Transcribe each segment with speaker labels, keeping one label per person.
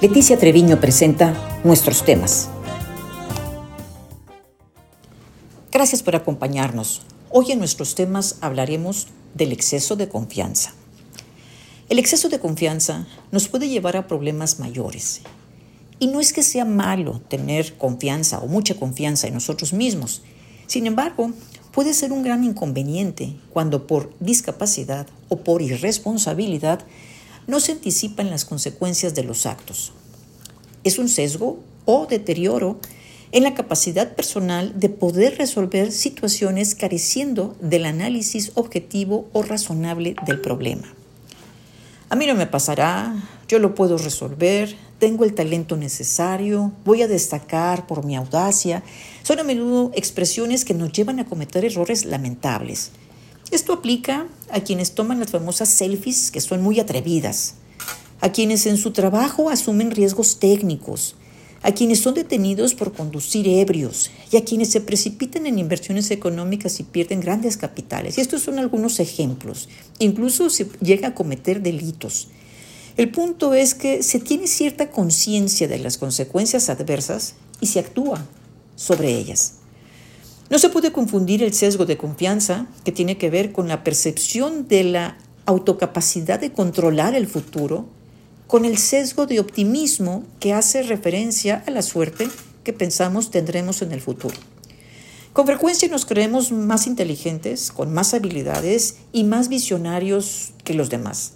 Speaker 1: Leticia Treviño presenta nuestros temas. Gracias por acompañarnos. Hoy en nuestros temas hablaremos del exceso de confianza. El exceso de confianza nos puede llevar a problemas mayores. Y no es que sea malo tener confianza o mucha confianza en nosotros mismos. Sin embargo, puede ser un gran inconveniente cuando por discapacidad o por irresponsabilidad no se anticipan las consecuencias de los actos. Es un sesgo o deterioro en la capacidad personal de poder resolver situaciones careciendo del análisis objetivo o razonable del problema. A mí no me pasará, yo lo puedo resolver, tengo el talento necesario, voy a destacar por mi audacia. Son a menudo expresiones que nos llevan a cometer errores lamentables. Esto aplica a quienes toman las famosas selfies que son muy atrevidas, a quienes en su trabajo asumen riesgos técnicos, a quienes son detenidos por conducir ebrios y a quienes se precipitan en inversiones económicas y pierden grandes capitales. Y estos son algunos ejemplos. Incluso se llega a cometer delitos. El punto es que se tiene cierta conciencia de las consecuencias adversas y se actúa sobre ellas. No se puede confundir el sesgo de confianza, que tiene que ver con la percepción de la autocapacidad de controlar el futuro, con el sesgo de optimismo que hace referencia a la suerte que pensamos tendremos en el futuro. Con frecuencia nos creemos más inteligentes, con más habilidades y más visionarios que los demás.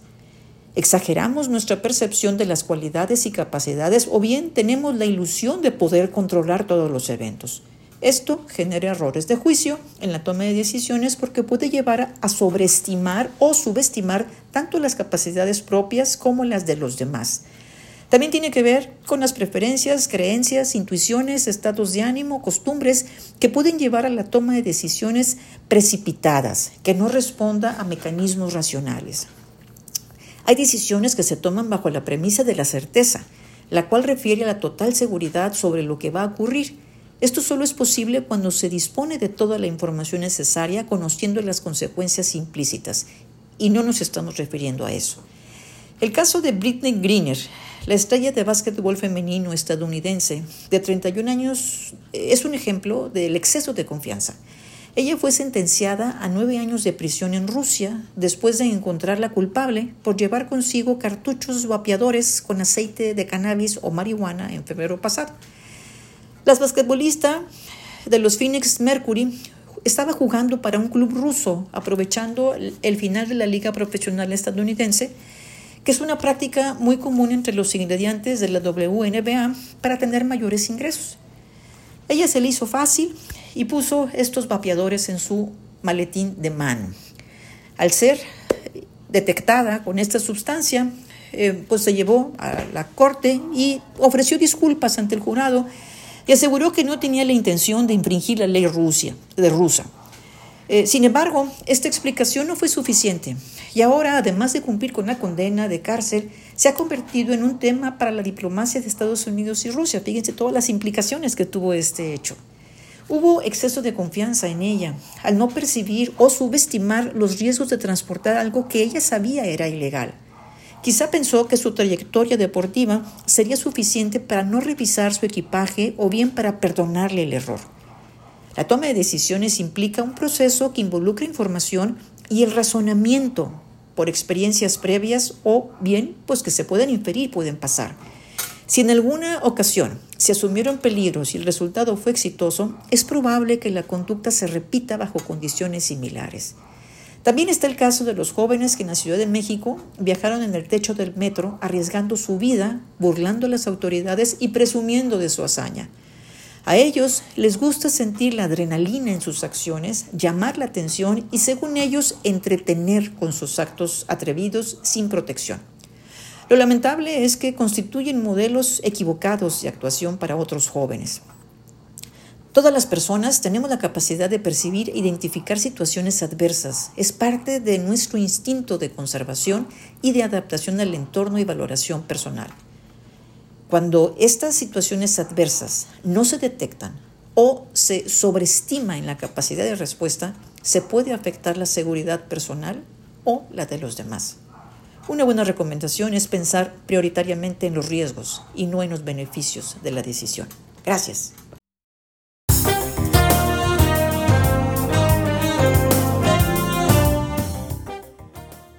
Speaker 1: Exageramos nuestra percepción de las cualidades y capacidades o bien tenemos la ilusión de poder controlar todos los eventos. Esto genera errores de juicio en la toma de decisiones porque puede llevar a sobreestimar o subestimar tanto las capacidades propias como las de los demás. También tiene que ver con las preferencias, creencias, intuiciones, estados de ánimo, costumbres que pueden llevar a la toma de decisiones precipitadas, que no responda a mecanismos racionales. Hay decisiones que se toman bajo la premisa de la certeza, la cual refiere a la total seguridad sobre lo que va a ocurrir esto solo es posible cuando se dispone de toda la información necesaria conociendo las consecuencias implícitas, y no nos estamos refiriendo a eso. El caso de Britney Greener, la estrella de básquetbol femenino estadounidense de 31 años, es un ejemplo del exceso de confianza. Ella fue sentenciada a nueve años de prisión en Rusia después de encontrarla culpable por llevar consigo cartuchos vapeadores con aceite de cannabis o marihuana en febrero pasado. La basquetbolista de los Phoenix Mercury estaba jugando para un club ruso, aprovechando el final de la liga profesional estadounidense, que es una práctica muy común entre los ingredientes de la WNBA para tener mayores ingresos. Ella se le hizo fácil y puso estos vapeadores en su maletín de mano. Al ser detectada con esta sustancia, eh, pues se llevó a la corte y ofreció disculpas ante el jurado y aseguró que no tenía la intención de infringir la ley de rusa. Eh, sin embargo, esta explicación no fue suficiente y ahora, además de cumplir con la condena de cárcel, se ha convertido en un tema para la diplomacia de Estados Unidos y Rusia. Fíjense todas las implicaciones que tuvo este hecho. Hubo exceso de confianza en ella al no percibir o subestimar los riesgos de transportar algo que ella sabía era ilegal. Quizá pensó que su trayectoria deportiva sería suficiente para no revisar su equipaje o bien para perdonarle el error. La toma de decisiones implica un proceso que involucra información y el razonamiento por experiencias previas o bien pues que se pueden inferir, pueden pasar. Si en alguna ocasión se asumieron peligros y el resultado fue exitoso, es probable que la conducta se repita bajo condiciones similares. También está el caso de los jóvenes que en la Ciudad de México viajaron en el techo del metro arriesgando su vida, burlando a las autoridades y presumiendo de su hazaña. A ellos les gusta sentir la adrenalina en sus acciones, llamar la atención y, según ellos, entretener con sus actos atrevidos sin protección. Lo lamentable es que constituyen modelos equivocados de actuación para otros jóvenes. Todas las personas tenemos la capacidad de percibir e identificar situaciones adversas. Es parte de nuestro instinto de conservación y de adaptación al entorno y valoración personal. Cuando estas situaciones adversas no se detectan o se sobreestima en la capacidad de respuesta, se puede afectar la seguridad personal o la de los demás. Una buena recomendación es pensar prioritariamente en los riesgos y no en los beneficios de la decisión. Gracias.